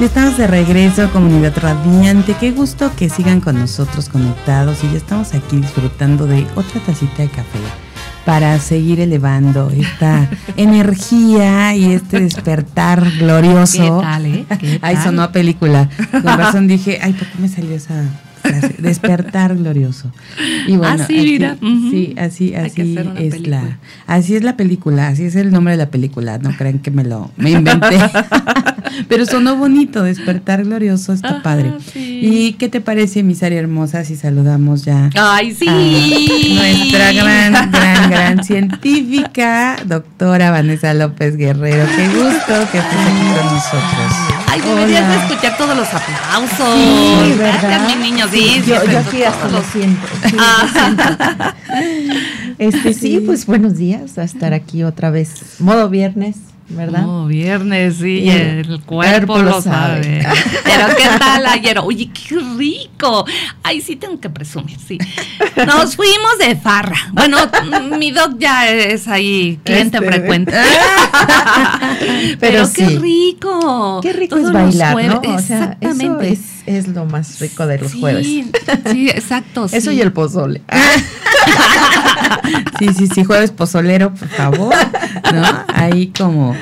Ya estamos de regreso, comunidad radiante. Qué gusto que sigan con nosotros conectados y ya estamos aquí disfrutando de otra tacita de café para seguir elevando esta energía y este despertar glorioso. ¿Qué tal, eh? ¿Qué Ay, tal? sonó a película. Con razón dije, ay, ¿por qué me salió esa? Despertar glorioso. Y bueno, Así, aquí- mira, ujú. sí, así, así es película. la, así es la película, así es el nombre de la película. No crean que me lo, me inventé. Pero sonó bonito, despertar glorioso, está Ajá, padre. sí. ¿Y qué te parece, Misaria hermosa, si saludamos ya? Ay, sí. a nuestra gran, gran, gran científica, doctora Vanessa López Guerrero. Qué gusto que estés aquí con nosotros. Ay, deberías de escuchar todos los aplausos. Sí, ¿verdad? Gracias, mi niño. Sí, sí, yo, yo aquí hasta lo siento. sí, Ah. lo siento. Este, sí, pues buenos días a estar aquí otra vez. Modo viernes, ¿verdad? Oh, viernes, sí, Y el cuerpo lo sabe. Pero ¿qué tal ayer? Oye, qué rico. Ay, sí tengo que presumir, sí. Nos fuimos de farra. Bueno, mi doc ya es ahí cliente Este, frecuente. Pero Pero, qué sí. rico. Qué rico Todos es bailar. ¿no? O sea, eso Exactamente. es, es lo más rico de los Sí, jueves. Sí, exacto. Eso sí. y el pozole. Sí, sí, sí, jueves pozolero, por favor. ¿No? Ahí como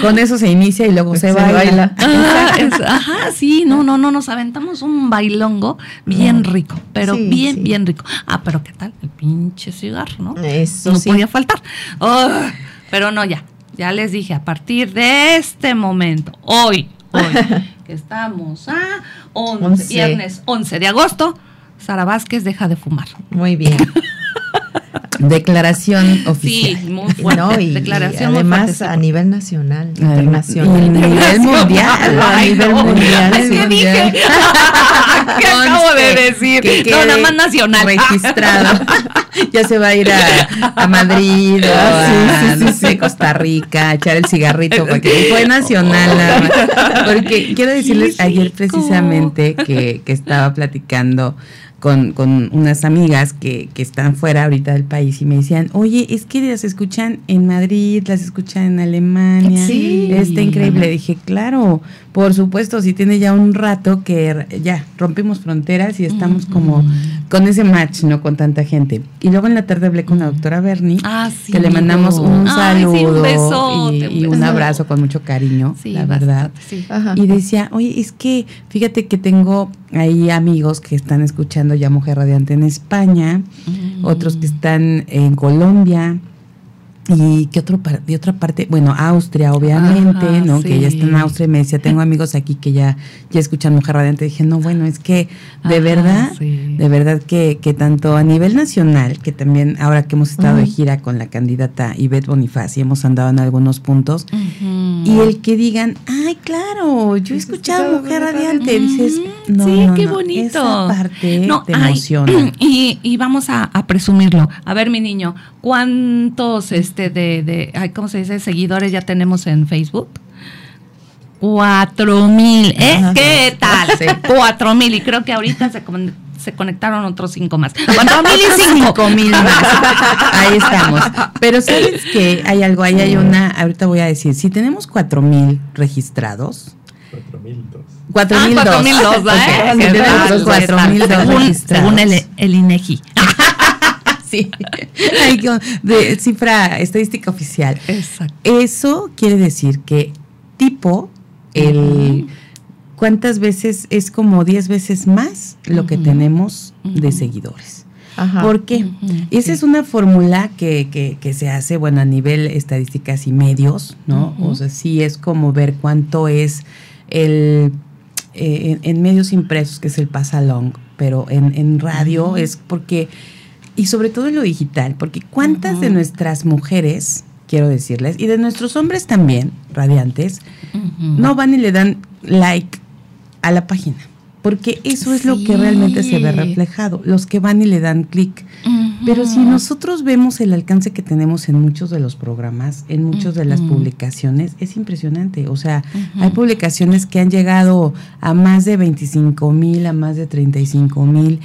con eso se inicia y luego se, Se baila. baila. Ah, es- ajá, sí, no, no, no, nos aventamos un bailongo bien rico, pero Sí, bien, sí. bien rico. Ah, pero ¿qué tal? El pinche cigarro, ¿no? Eso no sí. podía faltar. Pero no, ya, ya les dije, a partir de este momento, hoy, hoy, que estamos a 11, Once. viernes 11 de agosto, Sara Vázquez deja de fumar. Muy bien. Declaración oficial. Sí, muy fuerte. No, y, Declaración y muy además fuerte, sí. a nivel nacional, Y a internacional. nivel mundial. A nivel no, mundial. ¿qué dije? ya. ¿Qué acabo de decir? que No, nada más nacional. Registrado. ya se va a ir a, a Madrid o Ah, sí, a, sí, no sí, sé, sí. Costa Rica, a echar el cigarrito, porque fue nacional. más. Porque quiero decirles ayer precisamente que, que estaba platicando con, con unas amigas que, que están fuera ahorita del país y me decían, oye, es que las escuchan en Madrid, las escuchan en Alemania. Sí. Está increíble. Dije, claro, por supuesto, si tiene ya un rato que ya rompimos fronteras y estamos como con ese match, ¿no? Con tanta gente. Y luego en la tarde hablé con la doctora Bernie, Ah, sí, que le mandamos un Ay, sí, un saludo besote, y, un y un besote. abrazo con mucho cariño, Sí, la verdad. bastante, sí. Ajá. Y decía, oye, es que fíjate que tengo ahí amigos que están escuchando ya Mujer Radiante en España, Mm. otros que están en Colombia. Y que otro par- de otra parte, bueno, Austria, obviamente, Ajá, ¿no? Que ya está en Austria y me decía, tengo amigos aquí que ya, ya escuchan Mujer Radiante. Dije, no, bueno, es que de Ajá, verdad, sí. de verdad que, que tanto a nivel nacional, que también ahora que hemos estado de gira con la candidata Ivette Bonifaz y hemos andado en algunos puntos, y el que digan, ay, claro, yo he escuchado Mujer Radiante, dices, no, sí, no, qué no, bonito. Esa parte No, te ay, emociona. Y, y vamos a, a presumirlo. A ver, mi niño, ¿cuántos este de, de ay, ¿cómo se dice? seguidores ya tenemos en Facebook? Cuatro mil, ¿eh? Ajá. ¿Qué tal? Sí. Cuatro mil, y creo que ahorita se, con- se conectaron otros cinco más. Cuatro mil y cinco. Cinco mil más. Ahí estamos. Pero sabes que hay algo, ahí hay una, ahorita voy a decir, si tenemos cuatro mil registrados, 4002. cuatro Ah, mil dos. 4002, ¿eh? Ok, ¿Qué si tenemos tal? cuatro ¿Qué tal? mil dos Según, registrados. según el, el INEGI. Sí. De cifra estadística oficial. Exacto. Eso quiere decir que tipo el cuántas veces es como 10 veces más lo que tenemos de seguidores. Ajá. ¿Por qué? Esa sí. es una fórmula que, que, que se hace, bueno, a nivel estadísticas y medios, ¿no? O sea, sí es como ver cuánto es el, eh, en, en medios impresos, que es el pasalong, pero en, en radio es porque, y sobre todo en lo digital, porque cuántas de nuestras mujeres quiero decirles, y de nuestros hombres también, radiantes, no van y le dan like a la página, porque eso es lo que realmente se ve reflejado, los que van y le dan clic. Pero si nosotros vemos el alcance que tenemos en muchos de los programas, en muchas de las publicaciones, es impresionante. O sea, hay publicaciones que han llegado a más de 25 mil, a más de 35 mil,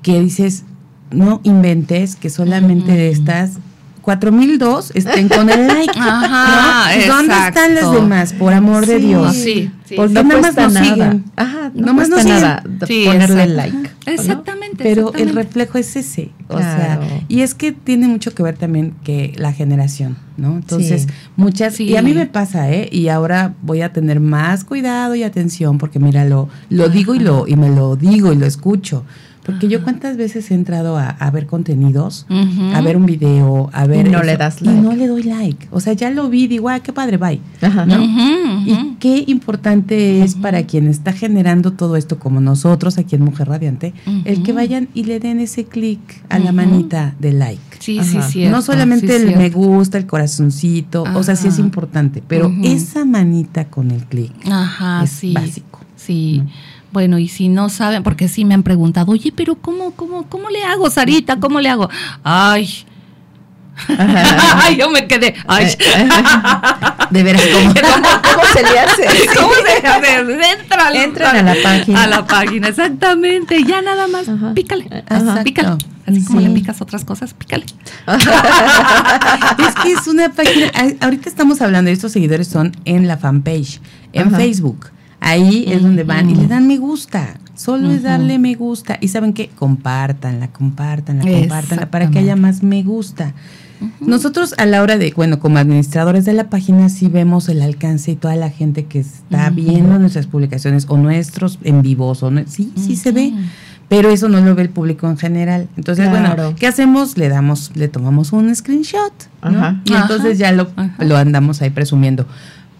que dices, no inventes que solamente de estas 4002 estén con el like. Ajá, ¿Dónde están las demás? Por amor de Dios. Sí, sí. Porque no nada más nos nada. siguen. Ajá, no más nos nada ponerle like. Exactamente. Pero el reflejo es ese. O sea, y es que tiene mucho que ver también que la generación, ¿no? Entonces, muchas y a mí me pasa, ¿eh? Y ahora voy a tener más cuidado y atención porque mira, lo lo digo y lo y me lo digo y lo escucho porque yo cuántas veces he entrado a, ver contenidos, a ver un video, a ver... Y no le das like. Y no le doy like. O sea, ya lo vi, digo, ah, qué padre, bye. ¿no? Y qué importante es para quien está generando todo esto, como nosotros aquí en Mujer Radiante, el que vayan y le den ese clic a la manita de like. Sí, sí, sí. No solamente el me gusta, el corazoncito, o sea, sí es importante, pero esa manita con el clic es básico. Sí. Bueno, y si no saben, porque sí me han preguntado, oye, pero ¿cómo, cómo, cómo le hago, Sarita? ¿Cómo le hago? Ay. Ay, yo me quedé. Ay. De veras, ¿cómo, ¿Cómo, se le hace? ¿Cómo se le hace? Entra, Entran a la página. A la página, exactamente. Ya nada más, pícale. Pícale. Así como le picas otras cosas, pícale. es que es una página. Ahorita estamos hablando estos seguidores, son en la fanpage, en Facebook. Ahí es donde van y le dan me gusta. Solo es darle me gusta. Y saben qué? Compártanla, compártanla, compártanla para que haya más me gusta. Nosotros a la hora de, bueno, como administradores de la página sí vemos el alcance y toda la gente que está viendo nuestras publicaciones o nuestros en vivos o no, sí, sí se ve, pero eso no lo ve el público en general. Entonces, bueno, ¿qué hacemos? Le damos, le tomamos un screenshot, Y entonces ya lo, lo andamos ahí presumiendo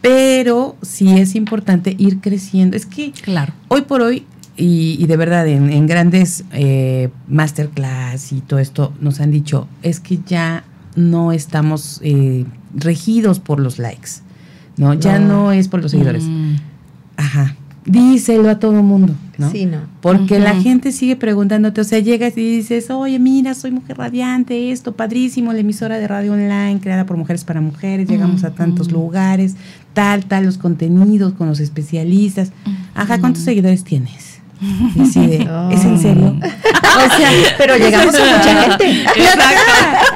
pero sí es importante ir creciendo. Es que claro. hoy por hoy, y, de verdad en, grandes eh, masterclass y todo esto nos han dicho, es que ya no estamos eh, regidos por los likes, ¿no? Ya no es por los seguidores. Mm. Ajá díselo a todo mundo, ¿no? Sí, no. Porque la gente sigue preguntándote, o sea, llegas y dices, oye, mira, soy mujer radiante, esto, padrísimo, la emisora de radio online creada por mujeres para mujeres, llegamos a tantos lugares, tal, tal, los contenidos con los especialistas. Ajá, ¿cuántos seguidores tienes? Decide, ¿es en serio? o sea, pero llegamos a mucha gente.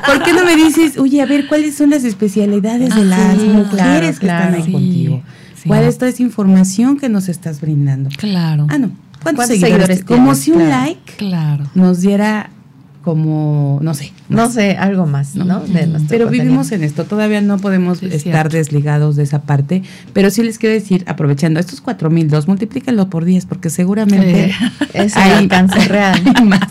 ¿Por qué no me dices, oye, a ver, cuáles son las especialidades de las mujeres que están ahí contigo? ¿Cuál es toda esa información que nos estás brindando? Claro. Ah, no. ¿Cuántos, seguidores? como si un like claro. nos diera como, no sé. No sé, algo más, ¿no? pero vivimos en esto, todavía no podemos estar desligados de esa parte, pero sí les quiero decir, aprovechando estos cuatro mil dos, multiplícalo por 10, porque seguramente es hay alcance real. más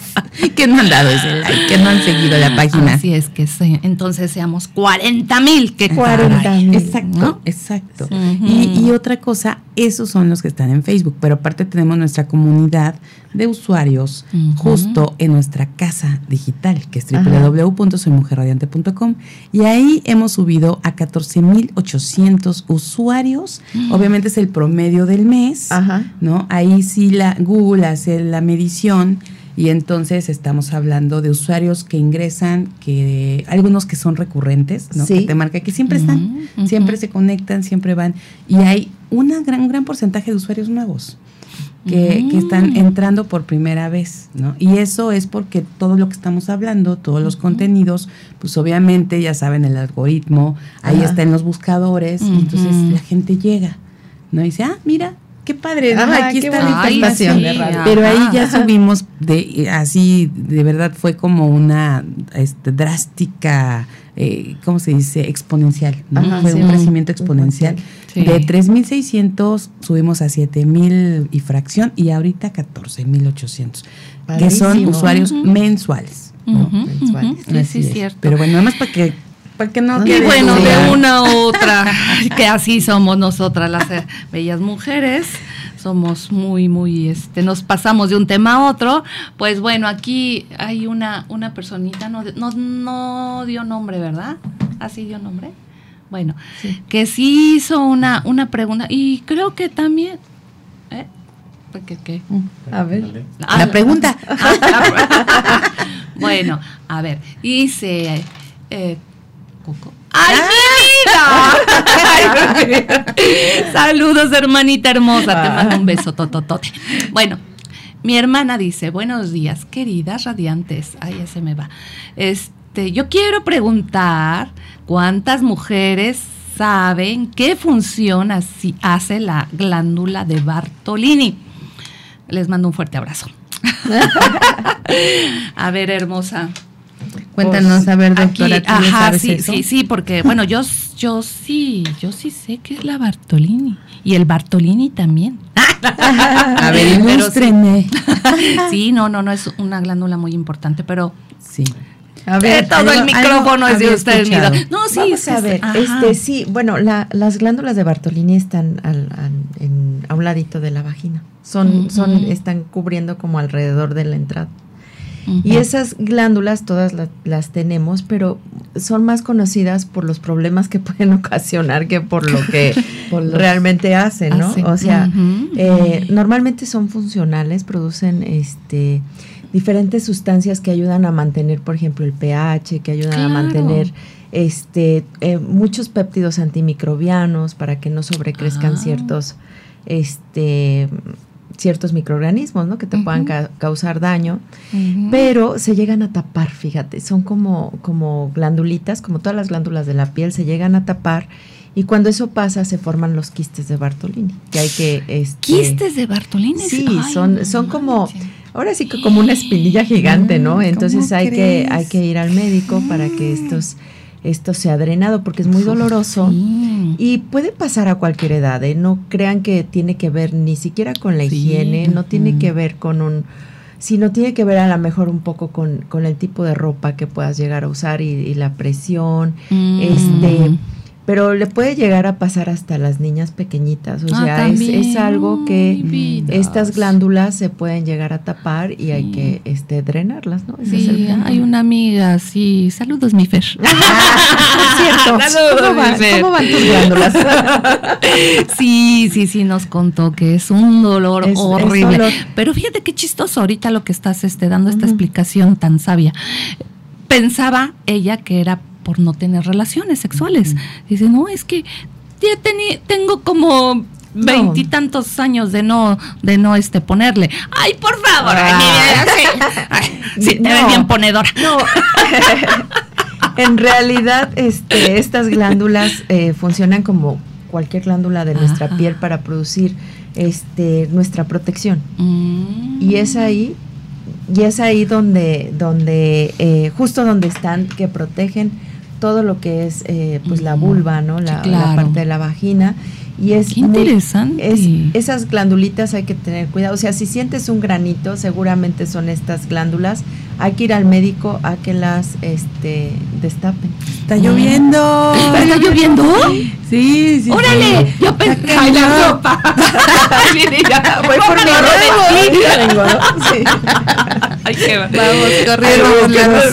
que no han dado ese like, que no han seguido la página. Así es que sí, entonces seamos 40 mil, que 40 mil. Exacto, exacto. y, y otra cosa, esos son los que están en Facebook, pero aparte tenemos nuestra comunidad de usuarios justo en nuestra casa digital, que es www.soymujerradiante.com. Y ahí hemos subido a 14.800 usuarios. Obviamente es el promedio del mes, ¿no? Ahí sí la Google hace la medición y entonces estamos hablando de usuarios que ingresan, que algunos que son recurrentes, ¿no? Que te marca que siempre están, siempre se conectan, siempre van. Y hay una gran, un gran porcentaje de usuarios nuevos que, están entrando por primera vez, ¿no? Y eso es porque todo lo que estamos hablando, todos los contenidos, pues obviamente ya saben el algoritmo, ahí está en los buscadores, y entonces la gente llega, ¿no? Y dice, ah, mira, qué padre, ¿no? Aquí está la información. de radio. Pero ahí ya subimos de así, de verdad fue como una este, drástica, eh, ¿cómo se dice? Exponencial, ¿no? fue un crecimiento exponencial. De 3.600 subimos a 7.000 y fracción y ahorita 14.800, que son usuarios mensuales. mensuales. Sí, sí, cierto. Pero bueno, nada más para que para que no y bueno, de una u otra, que así somos nosotras las eh, bellas mujeres, somos muy, muy, este, nos pasamos de un tema a otro. Pues bueno, aquí hay una, una personita, no, no, no dio nombre, ¿verdad? ¿Así dio nombre? Bueno, que sí hizo una, una pregunta y creo que también... ¿eh? ¿Qué, qué? A ver. Ah, la pregunta. bueno, a ver, dice... Eh, Coco. ¡Ay, mi vida! Saludos, hermanita hermosa. Te mando un beso, tototote. Bueno, mi hermana dice, buenos días, queridas radiantes. Ay, ya se me va. Este, yo quiero preguntar cuántas mujeres saben qué función así hace la glándula de Bartolini. Les mando un fuerte abrazo. a ver, hermosa. Cuéntanos, a ver, doctora. Aquí, ajá, sí, sí, sí, porque, bueno, yo, yo sí, yo sí sé que es la Bartolini. Y el Bartolini también. a ver, sí, no, no, no, es una glándula muy importante, pero... Sí. A ver, todo el micrófono es de ustedes, No, sí, Vamos a ver, este, sí, bueno, la, las glándulas de Bartolini están al, a un ladito de la vagina. Son, son, están cubriendo como alrededor de la entrada. Y esas glándulas todas las tenemos, pero son más conocidas por los problemas que pueden ocasionar que por lo que realmente hacen, ¿no? O sea, eh, normalmente son funcionales, producen este diferentes sustancias que ayudan a mantener, por ejemplo, el pH, que ayudan a mantener este eh, muchos péptidos antimicrobianos para que no sobrecrezcan ah. ciertos este ciertos microorganismos, ¿no? Que te puedan causar daño, pero se llegan a tapar, fíjate, son como, como glandulitas, como todas las glándulas de la piel, se llegan a tapar y cuando eso pasa se forman los quistes de Bartolini, que hay que... Este, ¿Quistes de Bartolini? Sí, son, son como... Ahora sí que como una espinilla gigante, ¿no? Mm, Entonces hay que, hay que ir al médico para que estos esto se ha drenado porque es muy doloroso y puede pasar a cualquier edad. ¿eh? No crean que tiene que ver ni siquiera con la higiene, no tiene que ver con un sino tiene que ver a lo mejor un poco con, con el tipo de ropa que puedas llegar a usar y, la presión, mm. este pero le puede llegar a pasar hasta las niñas pequeñitas, o ah, sea, es, algo que estas glándulas se pueden llegar a tapar y hay que este, drenarlas, ¿no? sí, hay una amiga, sí, saludos mi Fer. cierto. Saludos, ¿Cómo, van tus glándulas? sí, sí, sí, nos contó que es un dolor horrible. Pero fíjate qué chistoso ahorita lo que estás este, dando esta explicación tan sabia. Pensaba ella que era por no tener relaciones sexuales. Dice, no, es que ya tengo como veintitantos años de no de no este ponerle ay por favor ah. sí, te ves bien ponedora. No. En realidad este estas glándulas eh, funcionan como cualquier glándula de nuestra piel para producir este nuestra protección. Mm. y es ahí y es ahí donde donde eh, justo donde están que protegen todo lo que es eh, pues la vulva, ¿no? La, parte de la vagina. Y es Qué interesante. es, esas glandulitas hay que tener cuidado. O sea, si sientes un granito, seguramente son estas glándulas. Hay que ir al médico a que las este, destapen. Está lloviendo. ¿Está lloviendo? Sí, sí. ¡Órale! Yo pensé en la ropa. Voy por mi ropa. Ay, qué Vamos, corriendo.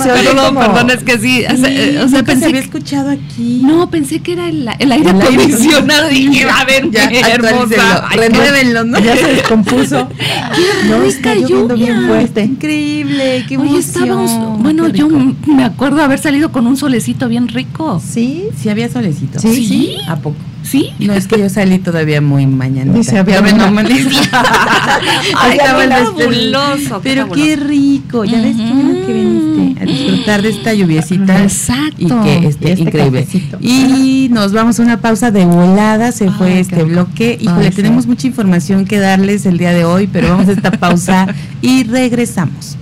Perdón, perdón, es que sí. O sea, pensé. Se había escuchado aquí. No, pensé que era el, el aire acondicionado. Dije, a ver, ya, hermosa. Renuévenlo, ¿no? Ya se descompuso. Qué no, está lloviendo bien fuerte. Increíble, qué emoción. Oye, estábamos, bueno, yo me acuerdo haber salido con un solecito bien rico. Sí, sí había solecito. Sí, sí. ¿A poco? ¿Sí? No, es que yo salí todavía muy mañana. Dice, había Ay, fabuloso. Pero qué rico. Ya ves que viniste a disfrutar de esta lluviecita. Exacto. Y que este, este increíble. Y nos vamos a una pausa de volada. Se fue este bloque. y le tenemos mucha información que darles el día de hoy, pero vamos a esta pausa y regresamos.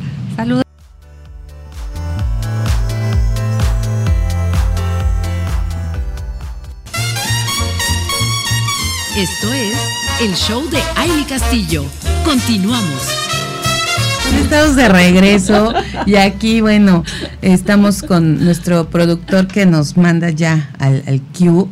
El show de Aile Castillo. Continuamos. Estamos de regreso y aquí, bueno, estamos con nuestro productor que nos manda ya al, al Q,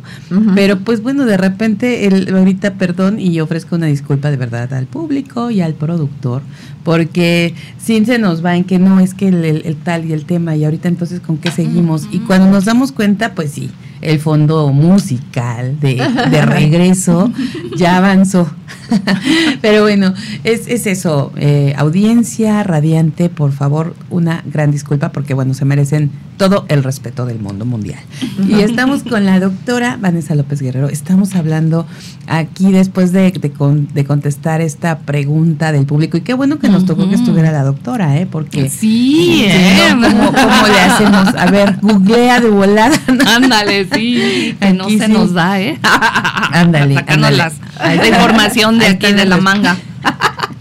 pero pues bueno, de repente, el, ahorita perdón y yo ofrezco una disculpa de verdad al público y al productor, porque sin se nos va en que no es que el, el tal y el tema y ahorita entonces con qué seguimos y cuando nos damos cuenta, pues sí, el fondo musical de, de regreso ya avanzó. Pero bueno, es, es eso. Eh, audiencia radiante, por favor, una gran disculpa porque, bueno, se merecen todo el respeto del mundo mundial. Y estamos con la doctora Vanessa López Guerrero. Estamos hablando aquí después de, de, contestar esta pregunta del público. Y qué bueno que nos tocó que estuviera la doctora, ¿eh? Porque. Sí, ¿eh? ¿cómo, le hacemos? A ver, googlea de volada. Ándale, sí. Que no se nos da, ¿eh? Ándale. Sacarnos la información de aquí de la manga.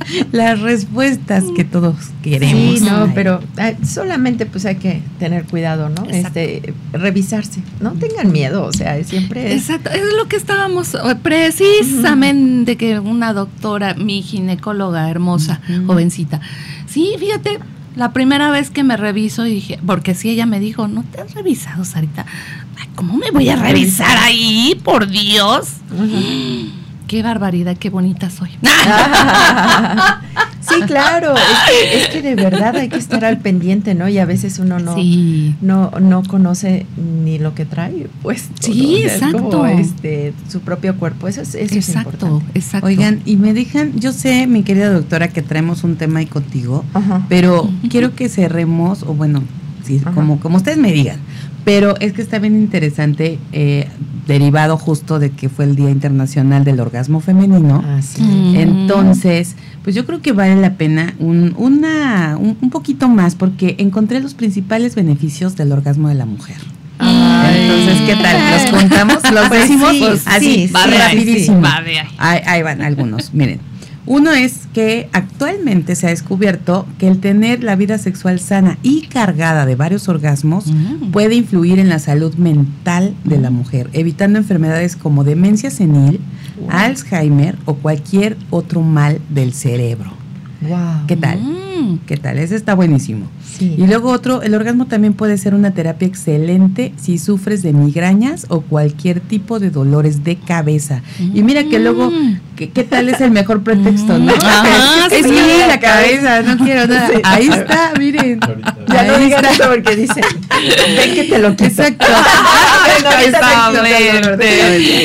las respuestas que todos queremos. Sí, no, pero solamente pues hay que tener cuidado, ¿no? Este, revisarse, no tengan miedo, o sea, siempre es. Exacto, es lo que estábamos eh, precisamente que una doctora, mi ginecóloga hermosa, jovencita. Sí, fíjate, la primera vez que me reviso y dije, porque si ella me dijo, no te has revisado, Sarita. ¿Cómo me voy a revisar ahí? Por Dios qué barbaridad, qué bonita soy. sí, claro, es que, de verdad hay que estar al pendiente, ¿no? Y a veces uno no, no, no conoce ni lo que trae, pues. Sí, exacto. este, su propio cuerpo, eso es, eso exacto, Exacto. Oigan, y me dejan, yo sé, mi querida doctora, que traemos un tema ahí contigo, pero quiero que cerremos, o bueno, sí, como, como ustedes me digan, pero es que está bien interesante, eh, derivado justo de que fue el Día Internacional del Orgasmo Femenino. Ah, Entonces, pues yo creo que vale la pena un, una, un, poquito más, porque encontré los principales beneficios del orgasmo de la mujer. Entonces, ¿qué tal? ¿Los contamos? ¿Los pues decimos? Pues así, rapidísimo. ahí van algunos. Miren, uno es que actualmente se ha descubierto que el tener la vida sexual sana y cargada de varios orgasmos mm. puede influir en la salud mental de la mujer, evitando enfermedades como demencia senil, Alzheimer o cualquier otro mal del cerebro. ¿Qué tal? Mm. ¿Qué tal? Ese está buenísimo. Y luego otro, el orgasmo también puede ser una terapia excelente si sufres de migrañas o cualquier tipo de dolores de cabeza. Y mira que luego, mm. ¿qué, tal es el mejor pretexto, no? es que la cabeza, no quiero nada. Ahí está, miren. Ya no digan eso porque dicen, ven que te lo quito. Exacto.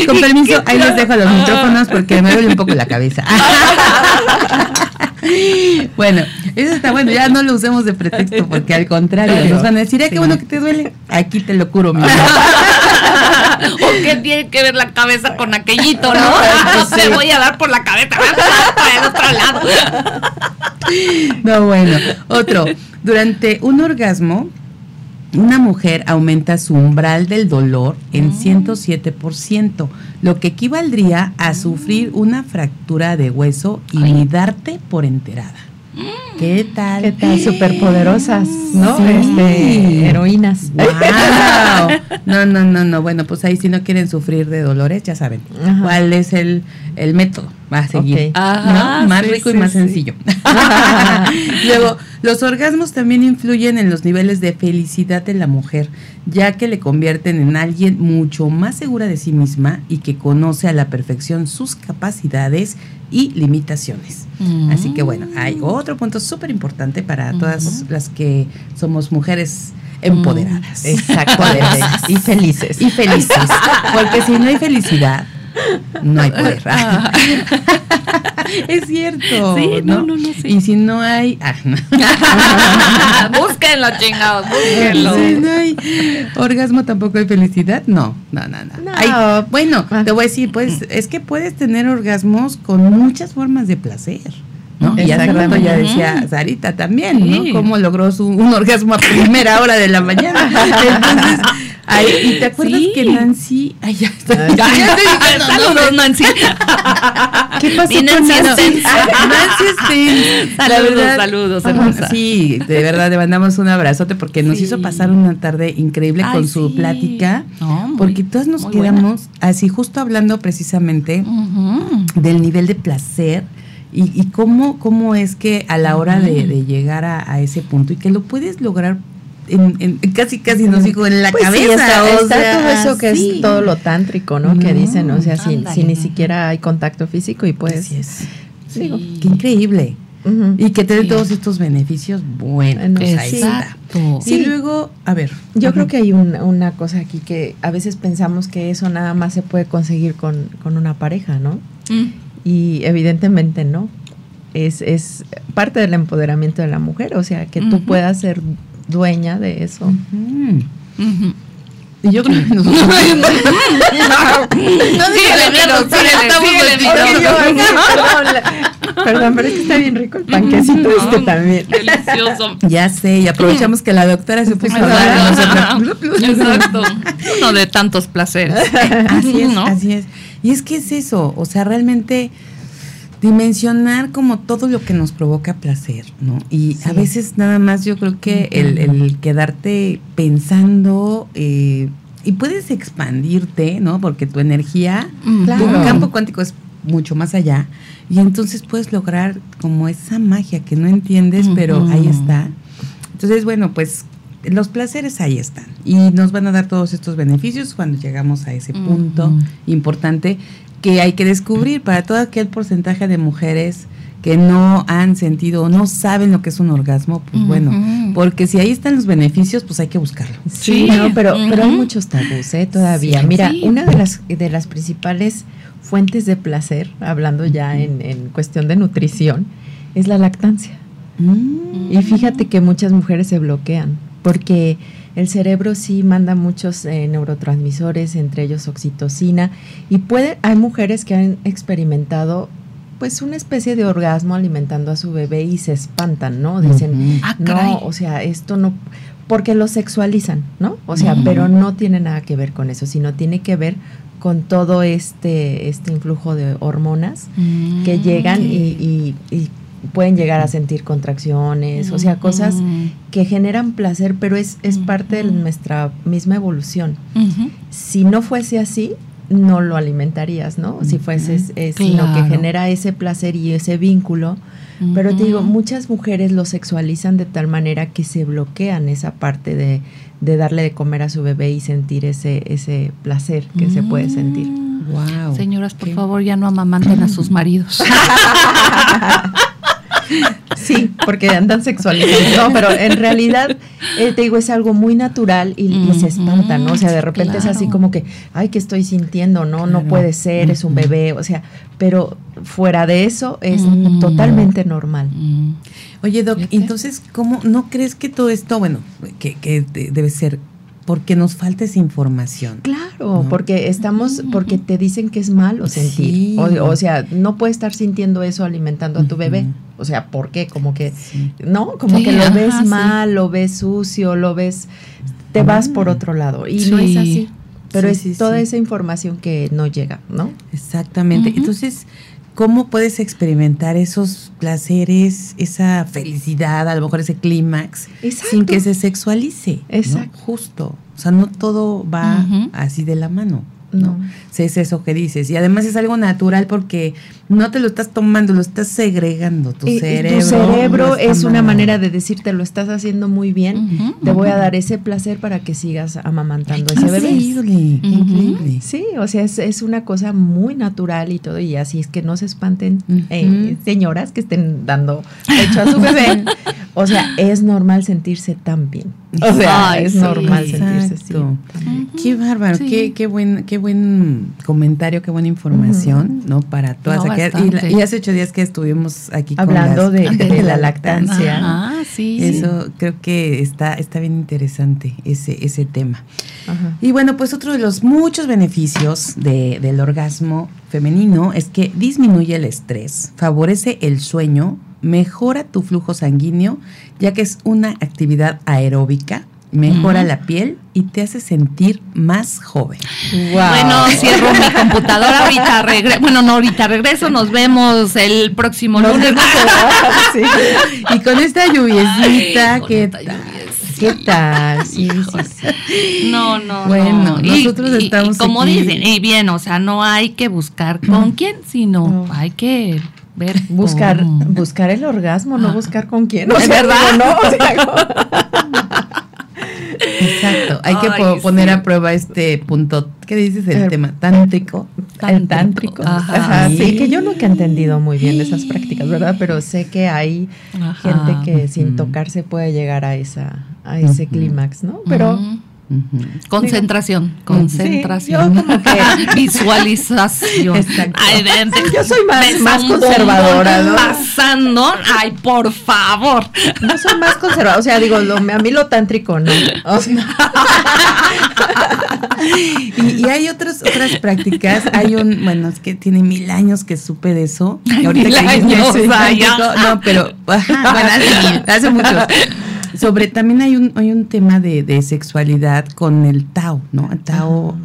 Con permiso, ahí les dejo los micrófonos porque me duele un poco la cabeza. bueno, eso está bueno, ya no lo usemos de pretexto porque al contrario, nos van a decir, qué bueno que te duele, aquí te lo curo, mi ¿O qué tiene que ver la cabeza con aquellito, no? No te voy a dar por la cabeza, para el otro lado. No, bueno, otro, durante un orgasmo, una mujer aumenta su umbral del dolor en 107%, ah. lo que equivaldría a sufrir una fractura de hueso y darte por enterada. ¿Qué tal? ¿Qué tal? Superpoderosas, ¿no? Este, heroínas. No, no, no, no. Bueno, pues ahí si no quieren sufrir de dolores, ya saben cuál es el, el método. Va a seguir. Más rico y más sencillo. Luego, los orgasmos también influyen en los niveles de felicidad de la mujer, ya que le convierten en alguien mucho más segura de sí misma y que conoce a la perfección sus capacidades y limitaciones. Así que bueno, hay otro punto súper importante para todas las que somos mujeres empoderadas. Exacto. y felices. Y felices. Porque si no hay felicidad, no hay poder. es cierto. Sí, no, no, no. Y si no hay. Ah, búsquenlo, chingados, búsquenlo. Si no hay orgasmo, tampoco hay felicidad. No, no, no. no. bueno, ah. te voy a decir, pues, es que puedes tener orgasmos con muchas formas de placer. ¿No? Y hace rato ya decía Sarita también, ¿no? Cómo logró su, un orgasmo a primera hora de la mañana. Entonces, ¿y te acuerdas que Nancy? Ay, ya está. saludos, Nancy. ¿Qué pasó con Nancy? Nancy Saludos, saludos, hermosa. Sí, de verdad, le mandamos un abrazote porque nos hizo pasar una tarde increíble con su plática. porque todos nos quedamos así, justo hablando precisamente del nivel de placer. Y, cómo, cómo es que a la hora de, llegar a, a, ese punto y que lo puedes lograr en, casi casi nos dijo en la pues cabeza. está, todo eso que es todo lo tántrico, ¿no? que dicen, o sea, si, ni siquiera hay contacto físico y pues... es. qué increíble. y que te dé todos estos beneficios, bueno, pues ahí está. Sí. Y luego, a ver. Yo creo que hay una cosa aquí que a veces pensamos que eso nada más se puede conseguir con, una pareja, ¿no? Mm. Y evidentemente no. Es, es parte del empoderamiento de la mujer, o sea, que tú puedas ser dueña de eso. Yo creo que nosotros. no, Perdón, pero es que está bien rico el panquecito este también. Delicioso. Ya sé, y aprovechamos que la doctora se puso a hablar Exacto. Uno de tantos placeres. Así es, así es. Y es que es eso, o sea, realmente dimensionar como todo lo que nos provoca placer, ¿no? Y a veces nada más yo creo que el, quedarte pensando eh, y puedes expandirte, ¿no? Porque tu energía, tu campo cuántico es mucho más allá y entonces puedes lograr como esa magia que no entiendes, pero ahí está. Entonces, bueno, pues los placeres ahí están y nos van a dar todos estos beneficios cuando llegamos a ese punto importante que hay que descubrir para todo aquel porcentaje de mujeres que no han sentido o no saben lo que es un orgasmo, pues bueno, porque si ahí están los beneficios, pues hay que buscarlo. Sí, pero, pero hay muchos tabús ¿eh? todavía. Mira, una de las, de las principales fuentes de placer, hablando ya en, en cuestión de nutrición, es la lactancia. Mm. Y fíjate que muchas mujeres se bloquean porque el cerebro sí manda muchos eh, neurotransmisores, entre ellos oxitocina, y puede, hay mujeres que han experimentado pues una especie de orgasmo alimentando a su bebé y se espantan, ¿no? Dicen, ah, no, o sea, esto no, porque lo sexualizan, ¿no? O sea, pero no tiene nada que ver con eso, sino tiene que ver con todo este, este influjo de hormonas que mm, llegan y, pueden llegar a sentir contracciones, o sea, cosas que generan placer, pero es, es parte de nuestra misma evolución. Si no fuese así, no lo alimentarías, ¿no? Si fuese, eh, sino que genera ese placer y ese vínculo. Pero te digo, muchas mujeres lo sexualizan de tal manera que se bloquean esa parte de, de darle de comer a su bebé y sentir ese, ese placer que se puede sentir. Wow. Señoras, por favor, ya no amamanten a sus maridos. Sí, porque andan sexualizando. No, pero en realidad, eh, te digo, es algo muy natural y, se espanta, ¿no? O sea, de repente es así como que, ay, ¿qué estoy sintiendo? No, no puede ser, es un bebé. O sea, pero fuera de eso es totalmente normal. Oye, Doc, entonces, ¿cómo no crees que todo esto, bueno, que, que debe ser porque nos falta esa información. Claro, porque estamos, porque te dicen que es malo sentir. O, sea, no puedes estar sintiendo eso alimentando a tu bebé. O sea, ¿por qué? Como que, ¿no? Como que lo ves mal, lo ves sucio, lo ves, te vas por otro lado. Y no es así. Pero es toda esa información que no llega, ¿no? Exactamente. Entonces, ¿cómo puedes experimentar esos placeres, esa felicidad, a lo mejor ese clímax, sin que se sexualice? Exacto. Justo. O sea, no todo va así de la mano. ¿no? es eso que dices. Y además es algo natural porque no te lo estás tomando, lo estás segregando. Tu cerebro. Tu cerebro es una manera de decirte lo estás haciendo muy bien. te voy a dar ese placer para que sigas amamantando ese bebé. Increíble, Sí, o sea, es, una cosa muy natural y todo. Y así es que no se espanten, eh, señoras que estén dando pecho a su bebé. o sea, es normal sentirse tan bien. O sea, es normal sentirse así. Qué bárbaro, qué, qué buen, qué buen comentario, qué buena información, ¿no? Para todas y, hace ocho días que estuvimos aquí hablando de, la lactancia. Ah, sí. Eso creo que está, está bien interesante ese, ese tema. Y bueno, pues otro de los muchos beneficios del orgasmo femenino es que disminuye el estrés, favorece el sueño, mejora tu flujo sanguíneo, ya que es una actividad aeróbica mejora la piel y te hace sentir más joven. Bueno, cierro mi computadora ahorita regreso. Bueno, no ahorita regreso, nos vemos el próximo lunes. Y con esta lluviecita que ¿Qué tal? Sí, No, no. Bueno, nosotros estamos. como dicen, y bien, o sea, no hay que buscar con quién, sino hay que ver. Buscar, buscar el orgasmo, no buscar con quién. ¿Es verdad? no. Exacto, hay que poner a prueba este punto. ¿Qué dices del tema? Tántrico. El tántrico. Ajá, sí. que yo nunca he entendido muy bien esas prácticas, ¿verdad? Pero sé que hay gente que sin tocarse puede llegar a esa a ese clímax, ¿no? Pero Concentración, concentración. Visualización. yo soy más, conservadora. Pasando, ay, por favor. No soy más conservadora, o sea, digo, a mí lo tántrico no. y, hay otras otras prácticas. Hay un, bueno, es que tiene mil años que supe de eso. ahorita mil años, no, pero hace, hace mucho sobre también hay un, hay un tema de, de sexualidad con el Tao, ¿no? El Tao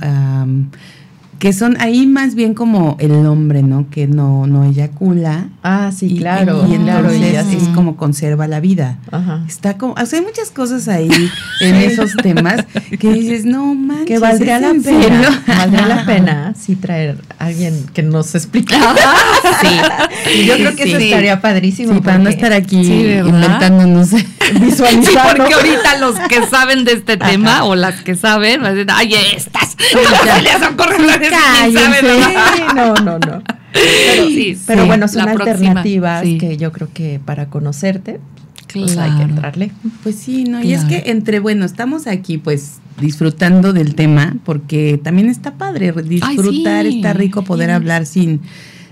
que son ahí más bien como el hombre, ¿no? Que no, no eyacula. Ah, sí, claro. Y, entonces es como conserva la vida. Ajá. Está como, o sea, hay muchas cosas ahí en esos temas que dices, no manches. Que valdría la pena. Valdría la pena sí traer alguien que nos explique. sí. Yo creo que eso estaría padrísimo. Sí, para no estar aquí inventando, no sé, visualizando. Sí, porque ahorita los que saben de este tema o las que saben, van a decir, ay, estas. Ya les ocurre no, no, no. Pero, bueno, son alternativas que yo creo que para conocerte pues hay que entrarle. Pues sí, no, y es que entre, bueno, estamos aquí pues disfrutando del tema, porque también está padre disfrutar, está rico poder hablar sin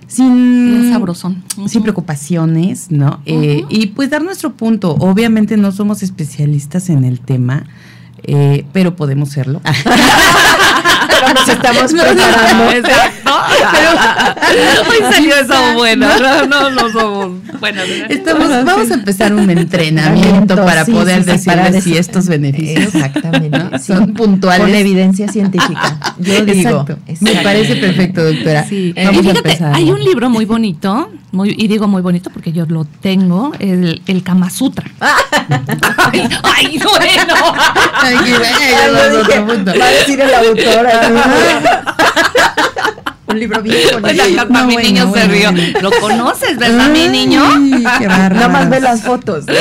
sin sabrosón. sin preocupaciones, ¿no? Eh, y pues dar nuestro punto. Obviamente no somos especialistas en el tema, eh, pero podemos serlo. pero nos estamos preparando. Exacto. hoy salió eso bueno. No, no, no somos. Bueno, Estamos, vamos a empezar un entrenamiento para poder decirles si estos beneficios exactamente son puntuales. Con evidencia científica. Yo digo. Me parece perfecto, doctora. Sí. Vamos y fíjate, hay un libro muy bonito, muy, y digo muy bonito porque yo lo tengo, el, el Kama Sutra. ay, ay, bueno. Ay, bueno, va a decir el autor. Un libro bonito. Bueno, mi niño se rió. ¿Lo conoces, verdad, mi niño? Qué Nada más ve las fotos.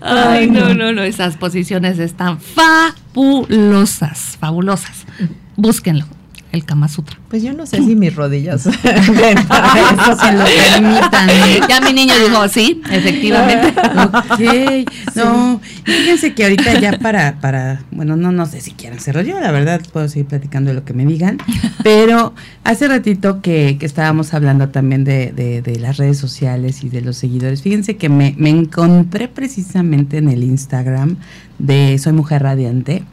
Ay, no, no, no. Esas posiciones están fabulosas, fabulosas. Búsquenlo el Kama Sutra. Pues yo no sé si mis rodillas eso se lo permitan. Ya mi niño dijo, sí, efectivamente. ok, no, fíjense que ahorita ya para, para, bueno, no, no sé si quieren hacerlo yo, la verdad puedo seguir platicando de lo que me digan, pero hace ratito que, que estábamos hablando también de, de, de, las redes sociales y de los seguidores, fíjense que me, me encontré precisamente en el Instagram de Soy Mujer Radiante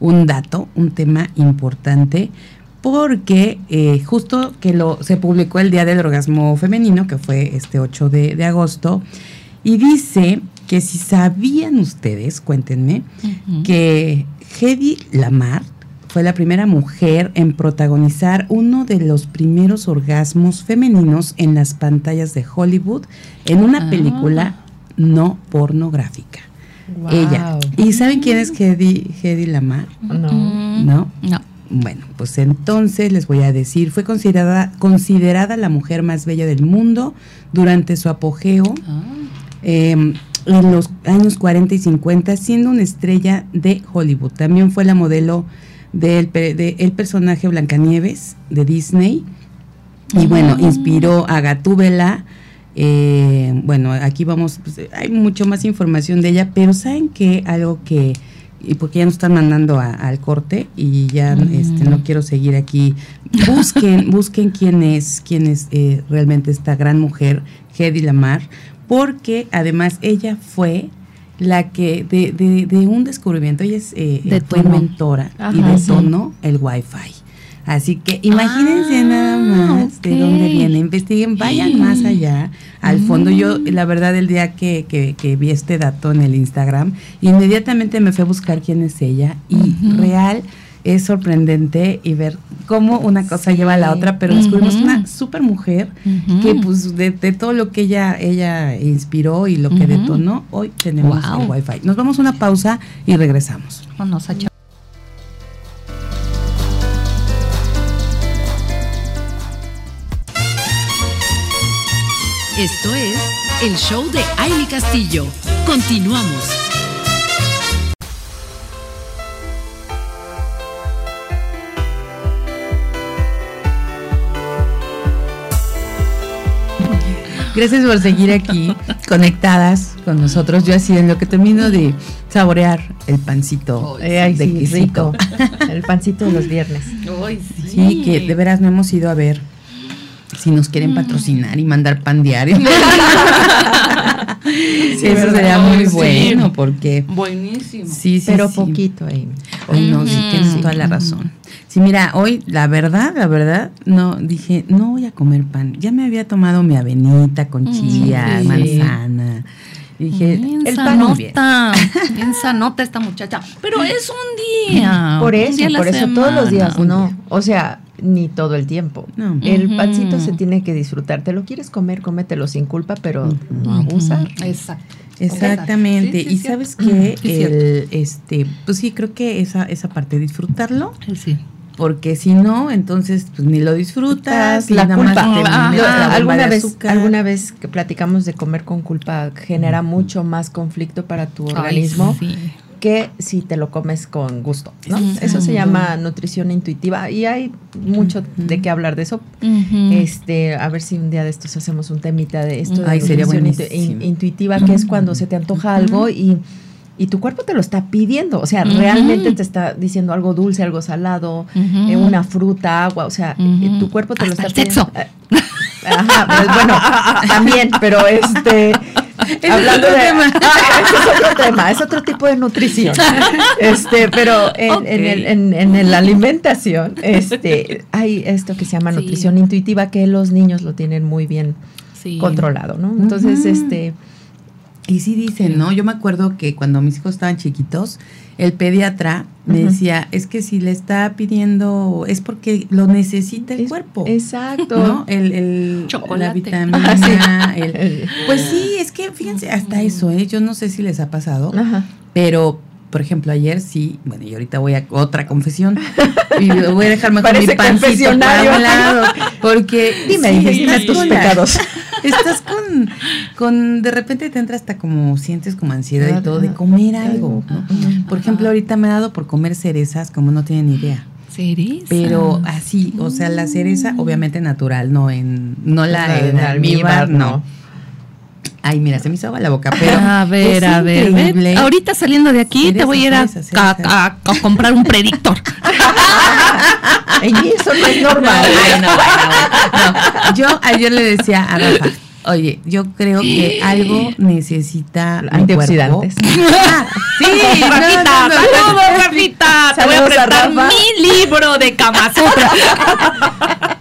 un dato, un tema importante porque eh, justo que lo se publicó el Día del Orgasmo Femenino, que fue este 8 de, agosto, y dice que si sabían ustedes, cuéntenme, que Hedy Lamar fue la primera mujer en protagonizar uno de los primeros orgasmos femeninos en las pantallas de Hollywood en una ah. película no pornográfica. Ella. ¿Y saben quién es Hedy, Hedy Lamar? No. ¿No? No. Bueno, pues entonces les voy a decir, fue considerada, considerada la mujer más bella del mundo durante su apogeo ah. em, en los años 40 y 50, siendo una estrella de Hollywood. También fue la modelo del de personaje Blancanieves de Disney. Y bueno, ah. inspiró a Gatúbela. Eh, bueno, aquí vamos, pues, hay mucho más información de ella, pero ¿saben qué? Algo que y porque ya nos están mandando al corte y ya este, no quiero seguir aquí. Busquen, busquen quién es, quién es eh, realmente esta gran mujer, Hedy Lamar, porque además ella fue la que de, de, de un descubrimiento, ella es eh, fue mentora y detonó el Wi-Fi. Así que imagínense ah, nada más de dónde viene, investiguen, vayan más allá, al fondo. Yo, la verdad, el día que, que, vi este dato en el Instagram, inmediatamente me fui a buscar quién es ella y real es sorprendente y ver cómo una cosa lleva a la otra, pero descubrimos una super mujer que pues de, todo lo que ella ella inspiró y lo que detonó, hoy tenemos el Wi-Fi. Nos vamos a una pausa y regresamos. Vamos a Esto es el show de Aile Castillo. Continuamos. Gracias por seguir aquí conectadas con nosotros. Yo así en lo que termino de saborear el pancito de quesito. El pancito de los viernes. sí. que de veras no hemos ido a ver si nos quieren mm. patrocinar y mandar pan diario. Eso sería muy bueno porque... Buenísimo. Sí, sí, Pero poquito, Amy. no, sí tienes toda la razón. Sí, mira, hoy la verdad, la verdad, no, dije, no voy a comer pan. Ya me había tomado mi avenita con chía, manzana. Dije, el pan sanota, bien sanota esta muchacha. Pero es un día. Por eso, por eso todos los días, no. O sea, ni todo el tiempo. El pancito se tiene que disfrutar. Te lo quieres comer, cómetelo sin culpa, pero no abusar. Exacto. Exactamente. y sabes que el, este, pues sí, creo que esa, esa parte, disfrutarlo. Porque si no, entonces pues, ni lo disfrutas. La culpa. alguna vez, alguna vez que platicamos de comer con culpa genera mucho más conflicto para tu organismo. que si te lo comes con gusto, ¿no? Eso se llama nutrición intuitiva y hay mucho de qué hablar de eso. Este, a ver si un día de estos hacemos un temita de esto de nutrición intuitiva, que es cuando se te antoja algo y y tu cuerpo te lo está pidiendo, o sea, realmente te está diciendo algo dulce, algo salado, eh, una fruta, agua, o sea, eh, tu cuerpo te lo está pidiendo. Eh, ajá, pues, bueno, también, pero este hablando de tema. es otro tema, es otro tipo de nutrición. Este, pero en, en, el, en, la alimentación, este, hay esto que se llama nutrición intuitiva que los niños lo tienen muy bien controlado, ¿no? Entonces, este y sí dicen, ¿no? Yo me acuerdo que cuando mis hijos estaban chiquitos, el pediatra me decía, es que si le está pidiendo, es porque lo necesita el cuerpo. Exacto. ¿No? El, el Chocolate. la vitamina, el, pues sí, es que fíjense, hasta eso, ¿eh? Yo no sé si les ha pasado, pero por ejemplo, ayer sí, bueno, y ahorita voy a otra confesión. Y voy a dejar mejor mi pancito para un lado. Porque. Dime, dime tus pecados. Estás con, con. De repente te entra hasta como. Sientes como ansiedad y todo de comer algo. Por ejemplo, ahorita me ha dado por comer cerezas, como no tienen idea. Cereza. Pero así, o sea, la cereza, obviamente natural, no en. No la, en almíbar, no Ay, mira, se me hizo agua la boca, pero. A ver, a ver, Ahorita saliendo de aquí te voy a ir a, comprar un predictor. eso no es normal. Yo ayer le decía a Rafa, Oye, yo creo que algo necesita antioxidantes. Ah, sí, Rafita, saludos, Rafita. Te voy a prestar mi libro de Kama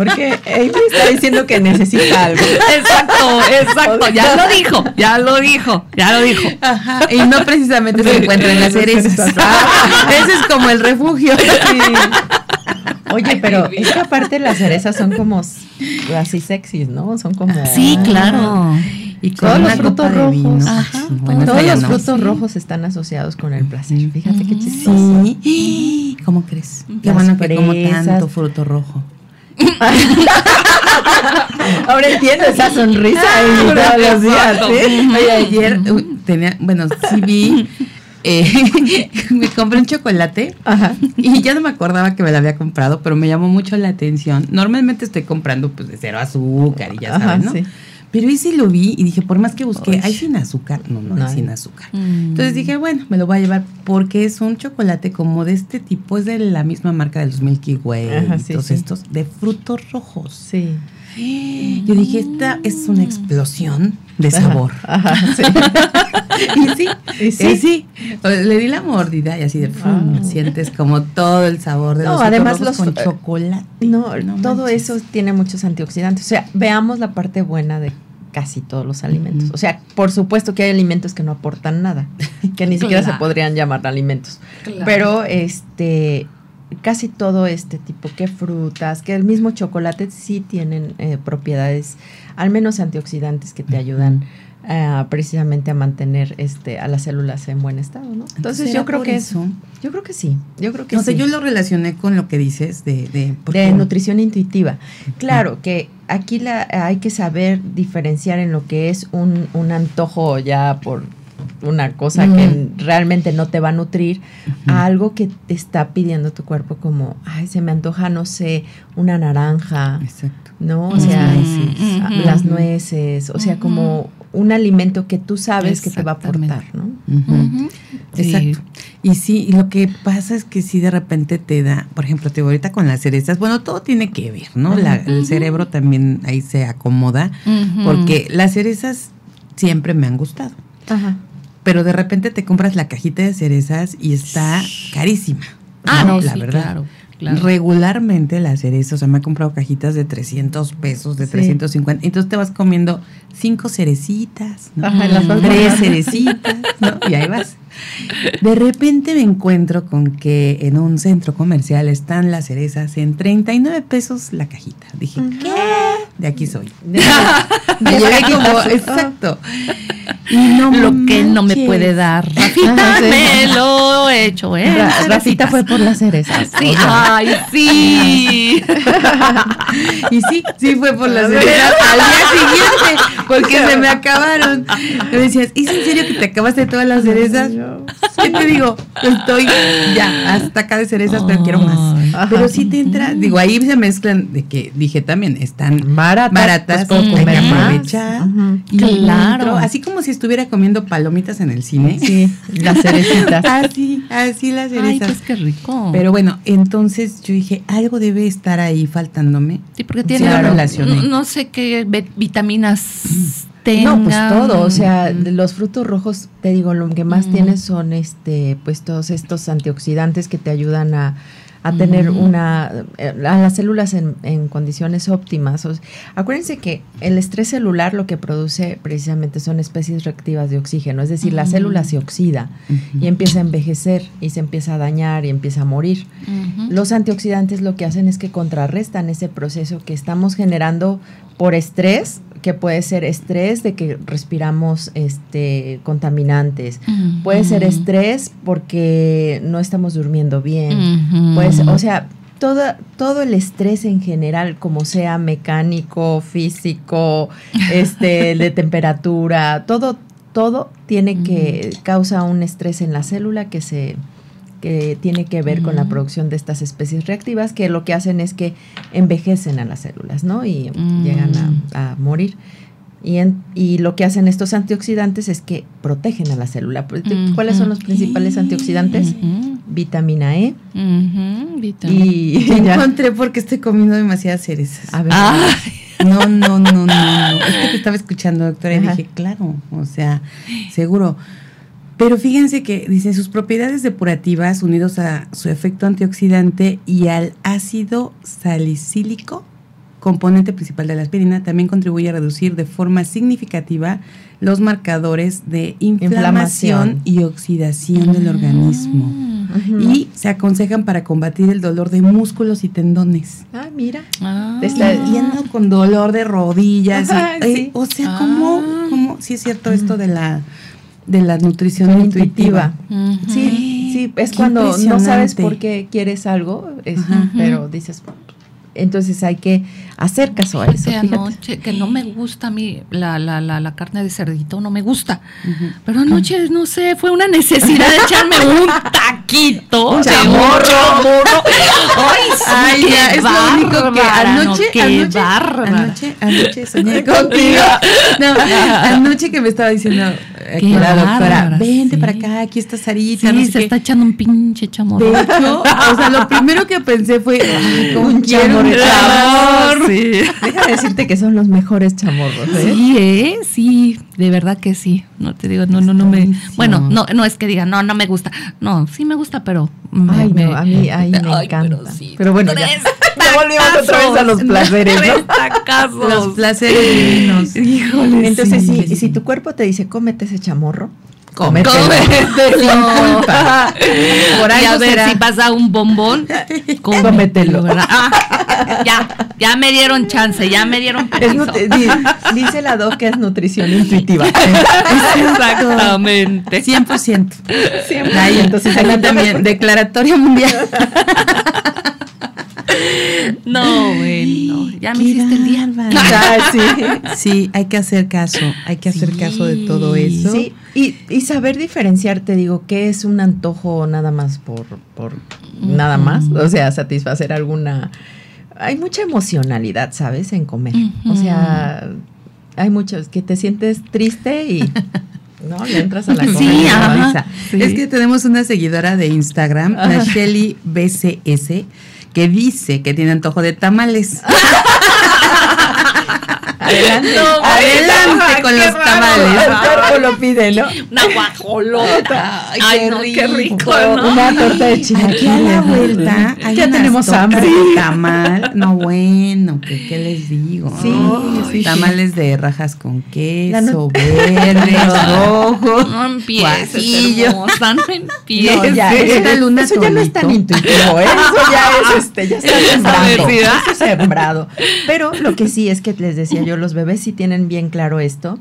Porque Amy está diciendo que necesita algo. Exacto, exacto. Ya lo dijo, ya lo dijo, ya lo dijo. Ajá. Y no precisamente se encuentra en las cerezas. Ese es como el refugio. Oye, pero es que aparte las cerezas son como así sexys, ¿no? Son como. Sí, claro. Y todos los frutos rojos. Ajá. todos los frutos rojos están asociados con el placer. Fíjate qué chistoso. Sí. ¿Cómo crees? Qué bueno que como tanto fruto rojo. Ahora entiendo esa sonrisa todos los días. Oye, ayer tenía, bueno, sí vi, eh, me compré un chocolate y ya no me acordaba que me lo había comprado, pero me llamó mucho la atención. Normalmente estoy comprando pues de cero azúcar y ya sabes, ¿no? Pero ese lo vi y dije, por más que busqué, ¿hay sin azúcar? No, no, hay sin azúcar. Mm. Entonces dije, bueno, me lo voy a llevar porque es un chocolate como de este tipo, es de la misma marca de los Milky Way, todos estos, de frutos rojos. Sí. Yo dije, esta es una explosión de sabor. y sí, y sí, sí. Le di la mordida y así de sientes como todo el sabor de los además los con chocolate. No, todo eso tiene muchos antioxidantes. O sea, veamos la parte buena de casi todos los alimentos. O sea, por supuesto que hay alimentos que no aportan nada, que ni siquiera se podrían llamar alimentos. Pero este casi todo este tipo, que frutas, que el mismo chocolate sí tienen eh, propiedades, al menos antioxidantes, que te ayudan eh, precisamente a mantener este a las células en buen estado, ¿no? Entonces yo creo que eso, yo creo que sí, yo creo que no sé, yo lo relacioné con lo que dices de de, de nutrición intuitiva. Claro que aquí la hay que saber diferenciar en lo que es un, un antojo ya por una cosa que realmente no te va a nutrir, a algo que te está pidiendo tu cuerpo como, ay, se me antoja, no sé, una naranja, Exacto. ¿no? O sea, las nueces, o sea, como un alimento que tú sabes que te va a aportar, ¿no? Exacto. Y sí, y lo que pasa es que si de repente te da, por ejemplo, te ahorita con las cerezas, bueno, todo tiene que ver, ¿no? el cerebro también ahí se acomoda, porque las cerezas siempre me han gustado. Ajá pero de repente te compras la cajita de cerezas y está carísima. Ah, no, la verdad. Regularmente las cerezas, o sea, me he comprado cajitas de 300 pesos, de 350. Entonces te vas comiendo cinco cerecitas, tres cerecitas, ¿no? Y ahí vas. De repente me encuentro con que en un centro comercial están las cerezas en 39 pesos la cajita. Dije, ¿qué? De aquí soy. De, como, exacto. Y no lo que no me puede dar. Rafita me lo he hecho, ¿eh? Rafita fue por las cerezas. Sí, ay, sí. y sí, sí fue por las cerezas al día siguiente, porque se me acabaron. Me decías, ¿es en serio que te acabaste todas las cerezas? ¿Qué te digo? Estoy ya hasta acá de cerezas, pero quiero más. Pero sí te entra, digo, ahí se mezclan de que dije también, están baratas, baratas pues, hay que aprovechar. Y claro. así como si estuviera comiendo palomitas en el cine. Sí, las cerecitas. así, así las cerezas. Ay, pues qué rico. Pero bueno, entonces yo dije, algo debe estar ahí faltándome. Sí, porque tiene no, no, sé qué vitaminas no, pues todo, o sea, los frutos rojos, te digo, lo que más tienes son este, pues todos estos antioxidantes que te ayudan a, tener una, eh, a las células en, en condiciones óptimas. acuérdense que el estrés celular lo que produce precisamente son especies reactivas de oxígeno, es decir, la célula se oxida y empieza a envejecer y se empieza a dañar y empieza a morir. Los antioxidantes lo que hacen es que contrarrestan ese proceso que estamos generando por estrés que puede ser estrés de que respiramos este contaminantes, puede ser estrés porque no estamos durmiendo bien, pues, o sea, todo, todo el estrés en general, como sea mecánico, físico, este, de temperatura, todo, todo tiene que causa un estrés en la célula que se que tiene que ver con la producción de estas especies reactivas que lo que hacen es que envejecen a las células, ¿no? Y llegan a, morir. Y, y, lo que hacen estos antioxidantes es que protegen a la célula. Pues, ¿Cuáles son los principales antioxidantes? Vitamina E. Y ya encontré porque estoy comiendo demasiadas cerezas. A ver. No, no, no, no, no. Es que estaba escuchando, doctora, y dije, claro, o sea, seguro. Pero fíjense que dice sus propiedades depurativas unidos a su efecto antioxidante y al ácido salicílico, componente principal de la aspirina, también contribuye a reducir de forma significativa los marcadores de inflamación, y oxidación del organismo. Y se aconsejan para combatir el dolor de músculos y tendones. Ah, mira. Ah. Está yendo con dolor de rodillas. Eh, o sea, ¿cómo, ah. ¿cómo? Sí es cierto esto de la de la nutrición intuitiva. Sí, sí, es cuando no sabes por qué quieres algo, pero dices, entonces hay que hacer caso a eso. anoche, que no me gusta a mí la, la, la, la carne de cerdito, no me gusta. Pero anoche, no sé, fue una necesidad de echarme un taquito. Un chamorro. Ay, sí, es lo único que anoche, qué anoche, anoche, anoche soñé contigo. No, anoche que me estaba diciendo aquí la doctora, vente para acá, aquí está Sarita. Sí, se está echando un pinche chamorro. De hecho, o sea, lo primero que pensé fue, un chamorro. Sí. Déjame decirte que son los mejores chamorros. ¿eh? Sí, ¿eh? Sí, de verdad que sí. No te digo, no, no, no me. Bueno, no, no es que diga, no, no me gusta. No, sí me gusta, pero. Ay, no, a mí, ay, me encanta. Pero, sí, pero bueno, ya. volvimos otra vez a los placeres, ¿no? Los placeres divinos. Híjole. Entonces, si, si tu cuerpo te dice, cómete ese chamorro, Cómetelo. Por ahí a ver si pasa un bombón, cómetelo. ya, ya me dieron chance, ya me dieron permiso. dice la doc que es nutrición intuitiva. Exactamente. 100%. 100%. Ahí, entonces ahí también, declaratoria mundial. No, bueno, ya me hiciste el día. Ah, sí. sí, hay que hacer caso, hay que hacer caso de todo eso. Sí, y, y, saber diferenciar, te digo, qué es un antojo nada más por, por nada más, o sea, satisfacer alguna... Hay mucha emocionalidad, ¿sabes? En comer. O sea, hay muchos que te sientes triste y... ¿no? Le entras a la comida. Sí, Es que tenemos una seguidora de Instagram, la Shelly BCS, que dice que tiene antojo de tamales. Adelante, adelante con los tamales. El cuerpo lo pide, ¿no? Una guajolota. Ay, qué, no, rico, qué rico, ¿no? Una torta de chilaquiles. Aquí a la vuelta ya tenemos hambre. tamal. No, bueno, ¿qué, ¿qué, les digo? Sí, sí Tamales de rajas con queso, verde, rojo. No empieces, hermosa, no empieces. No, ya, luna eso ya no es tan intuitivo, ¿eh? Eso ya es, este, ya está sembrado. Eso es sembrado. Pero lo que sí es que les decía yo, los bebés sí tienen bien claro esto.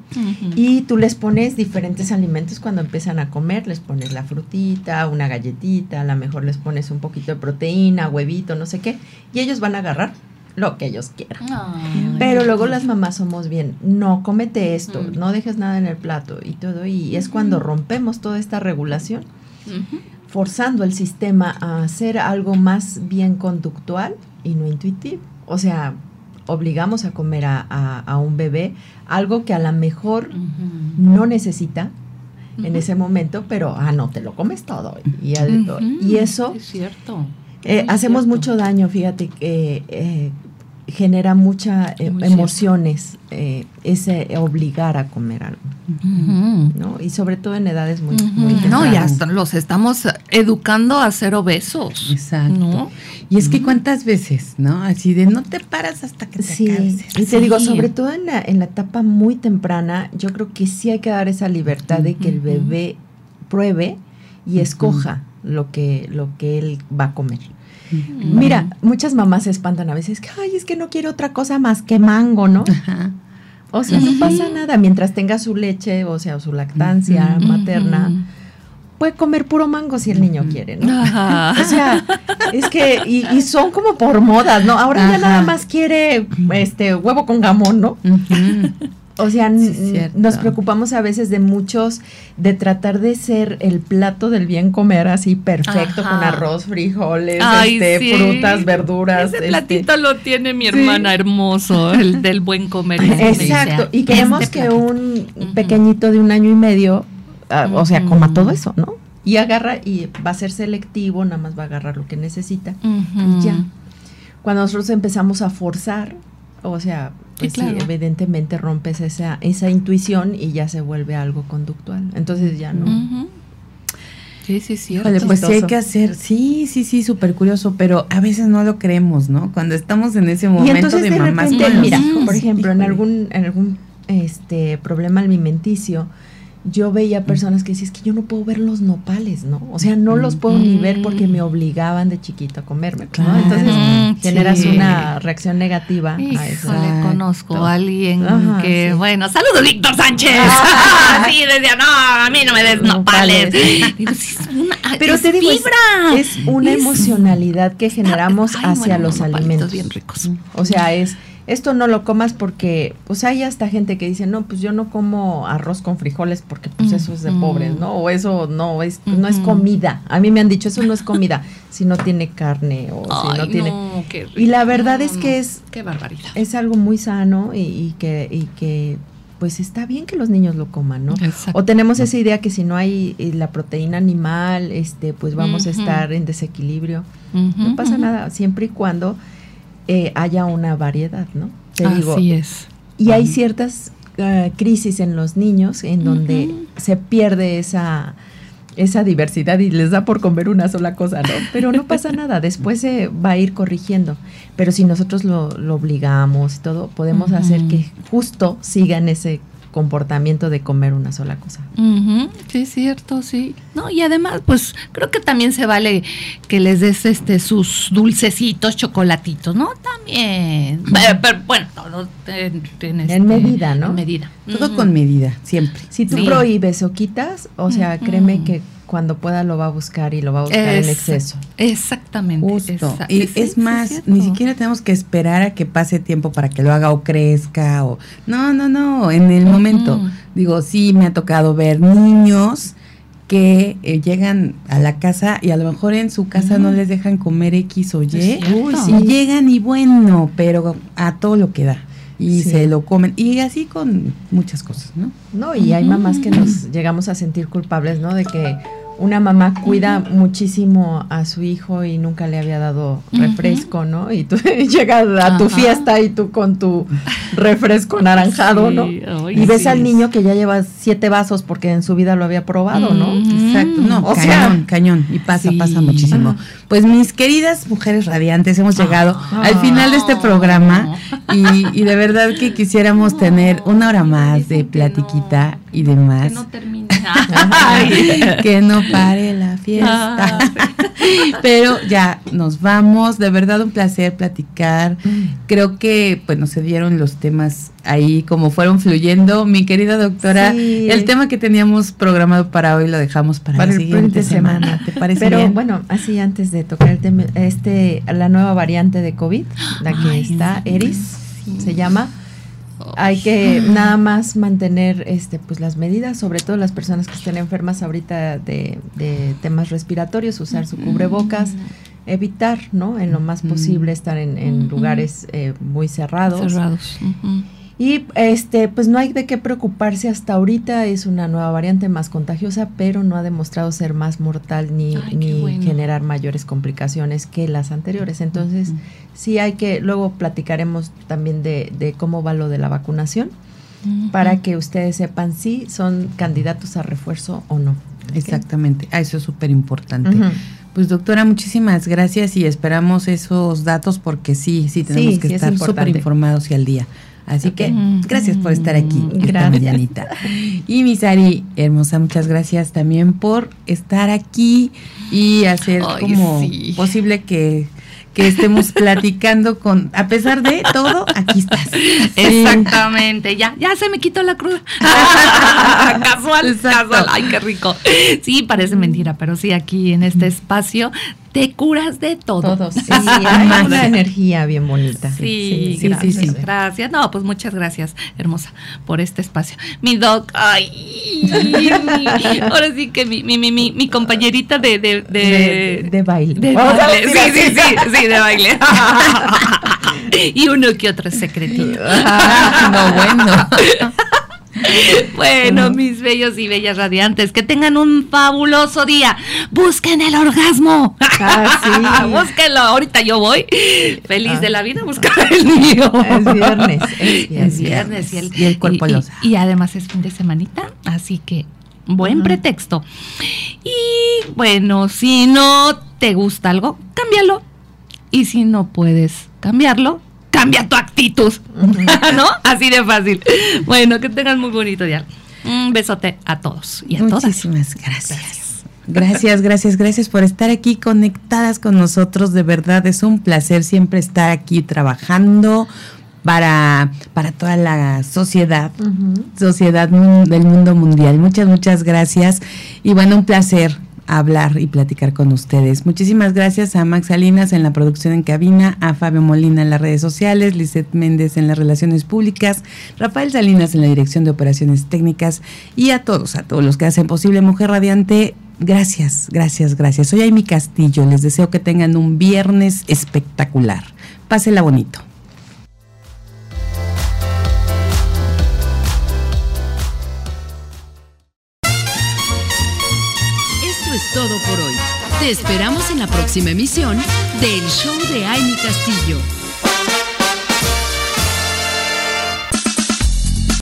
Y tú les pones diferentes alimentos cuando empiezan a comer. Les pones la frutita, una galletita, a lo mejor les pones un poquito de proteína, huevito, no sé qué. Y ellos van a agarrar lo que ellos quieran. Pero luego las mamás somos bien, no comete esto, no dejes nada en el plato y todo. Y es cuando rompemos toda esta regulación, forzando el sistema a hacer algo más bien conductual y no intuitivo. O sea, obligamos a comer a, un bebé algo que a lo mejor no necesita en ese momento, pero, ah, no, te lo comes todo. Y, y eso... Es cierto. Eh, hacemos mucho daño, fíjate, que eh, genera muchas eh, emociones eh, ese obligar a comer algo. ¿no? Y sobre todo en edades muy, muy No, ya los estamos educando a ser obesos. Exacto. Y es que cuántas veces, ¿no? Así de no te paras hasta que te sí. Y te digo, sobre todo en la, en la etapa muy temprana, yo creo que sí hay que dar esa libertad de que el bebé pruebe y escoja lo que, lo que él va a comer. Mira, muchas mamás se espantan a veces, que, ay, es que no quiero otra cosa más que mango, ¿no? O sea, no pasa nada mientras tenga su leche, o sea, su lactancia materna. Puede comer puro mango si el niño quiere, ¿no? O sea, es que, y, son como por modas, ¿no? Ahora ya nada más quiere este huevo con gamón, ¿no? O sea, nos preocupamos a veces de muchos, de tratar de ser el plato del bien comer así perfecto, con arroz, frijoles, este, frutas, verduras. Ese este. platito lo tiene mi hermana hermoso, el del buen comer. Exacto, y queremos este que un pequeñito de un año y medio, ah, o sea, coma todo eso, ¿no? Y agarra y va a ser selectivo, nada más va a agarrar lo que necesita y ya. Cuando nosotros empezamos a forzar, o sea, pues sí, evidentemente rompes esa, esa intuición y ya se vuelve algo conductual. Entonces ya no. Sí, sí, sí. Vale, pues sí hay que hacer, sí, sí, sí, súper curioso, pero a veces no lo creemos, ¿no? Cuando estamos en ese momento de, mamás mira, por ejemplo, en algún, en algún este problema alimenticio, yo veía personas que decían, es que yo no puedo ver los nopales, ¿no? O sea, no los puedo ni ver porque me obligaban de chiquito a comerme, ¿no? Entonces generas una reacción negativa a eso. Le conozco a alguien que, bueno, saludos Víctor Sánchez. Ah, sí, decía, no, a mí no me des nopales. Pero te digo, es, una emocionalidad que generamos hacia los alimentos. bien ricos. O sea, es esto no lo comas porque, pues hay hasta gente que dice, no, pues yo no como arroz con frijoles porque pues eso es de pobres, ¿no? O eso no es, no es comida. A mí me han dicho, eso no es comida si no tiene carne o si no tiene... y la verdad es que es... Qué barbaridad. Es algo muy sano y, que, y que pues está bien que los niños lo coman, ¿no? O tenemos esa idea que si no hay eh, la proteína animal, este, pues vamos a estar en desequilibrio. no pasa nada, siempre y cuando eh, haya una variedad, ¿no? Te Así es. Y hay ciertas eh, crisis en los niños en donde se pierde esa, esa diversidad y les da por comer una sola cosa, ¿no? Pero no pasa nada, después se va a ir corrigiendo. Pero si nosotros lo, obligamos y todo, podemos hacer que justo sigan ese comportamiento de comer una sola cosa. Sí, es cierto, sí. No, y además, pues creo que también se vale que les des este sus dulcecitos, chocolatitos, ¿no? También Bien. Pero, bueno, todo en, este, medida, ¿no? En medida. Todo con medida, siempre. Si tú prohíbes o quitas, o sea, créeme que cuando pueda lo va a buscar y lo va a buscar en exceso. Exactamente. Justo. y es más, ni siquiera tenemos que esperar a que pase tiempo para que lo haga o crezca o no, no, no, en el momento. Digo, sí me ha tocado ver niños que eh, llegan a la casa y a lo mejor en su casa no les dejan comer X o Y y llegan y bueno, pero a todo lo que da y se lo comen y así con muchas cosas, ¿no? No, y hay mamás que nos llegamos a sentir culpables, ¿no? De que una mamá cuida muchísimo a su hijo y nunca le había dado refresco, ¿no? Y tú llegas a tu fiesta y tú con tu refresco naranjado, ¿no? y ves al niño que ya lleva siete vasos porque en su vida lo había probado, ¿no? Exacto, no, cañón, cañón. Y pasa, pasa muchísimo. Pues mis queridas mujeres radiantes, hemos llegado al final de este programa y, y, de verdad que quisiéramos tener una hora más de platiquita y demás. Que no termine. que no pare la fiesta. Ah, Pero ya nos vamos, de verdad un placer platicar. Mm. Creo que bueno, se dieron los temas ahí como fueron fluyendo. Mi querida doctora, el tema que teníamos programado para hoy lo dejamos para, la siguiente semana. ¿Te parece Pero bueno, así antes de tocar el tema, este, la nueva variante de COVID, la que está, Eris, se llama hay que nada más mantener este pues las medidas, sobre todo las personas que estén enfermas ahorita de, temas respiratorios, usar su cubrebocas, evitar, ¿no? En lo más posible estar en, lugares eh, muy cerrados. Cerrados. Y este, pues no hay de qué preocuparse hasta ahorita, es una nueva variante más contagiosa, pero no ha demostrado ser más mortal ni, ni generar mayores complicaciones que las anteriores. Entonces, sí hay que, luego platicaremos también de, de cómo va lo de la vacunación, para que ustedes sepan si son candidatos a refuerzo o no. Exactamente, ah, eso es súper importante. Pues doctora, muchísimas gracias y esperamos esos datos porque sí, sí tenemos que estar súper informados y al día. Así que gracias por estar aquí esta mañanita. Y Misari, hermosa, muchas gracias también por estar aquí y hacer como posible que que estemos platicando con, a pesar de todo, aquí estás. Exactamente, ya, ya se me quitó la cruda. casual, casual, ay, qué rico. Sí, parece mentira, pero sí, aquí en este espacio te curas de todo. Todo, sí, hay una energía bien bonita. Sí, sí, gracias, sí, Gracias. No, pues muchas gracias, hermosa, por este espacio. Mi doc, ay, ahora sí que mi, mi, mi, mi compañerita de de, de, baile. De baile. Sí, sí, sí, sí, de baile. y uno que otro secretito. no, bueno. Bueno, mis bellos y bellas radiantes, que tengan un fabuloso día. Busquen el orgasmo. Ah, Búsquenlo. Ahorita yo voy feliz de la vida buscar el mío. Es viernes. Es, viernes. y, el, cuerpo lo sabe. Y además es fin de semanita, así que buen pretexto. Y bueno, si no te gusta algo, cámbialo. Y si no puedes cambiarlo, cambia tu actitud, ¿no? Así de fácil. Bueno, que tengan muy bonito día. Un besote a todos y a todas. Muchísimas gracias. Gracias, gracias, gracias por estar aquí conectadas con nosotros. De verdad es un placer siempre estar aquí trabajando para, para toda la sociedad, sociedad del mundo mundial. Muchas, muchas gracias. Y bueno, un placer hablar y platicar con ustedes. Muchísimas gracias a Max Salinas en la producción en cabina, a Fabio Molina en las redes sociales, Lizeth Méndez en las relaciones públicas, Rafael Salinas en la dirección de operaciones técnicas y a todos, a todos los que hacen posible Mujer Radiante. Gracias, gracias, gracias. Soy Amy Castillo. Les deseo que tengan un viernes espectacular. Pásela bonito. Todo por hoy. Te esperamos en la próxima emisión del Show de Amy Castillo.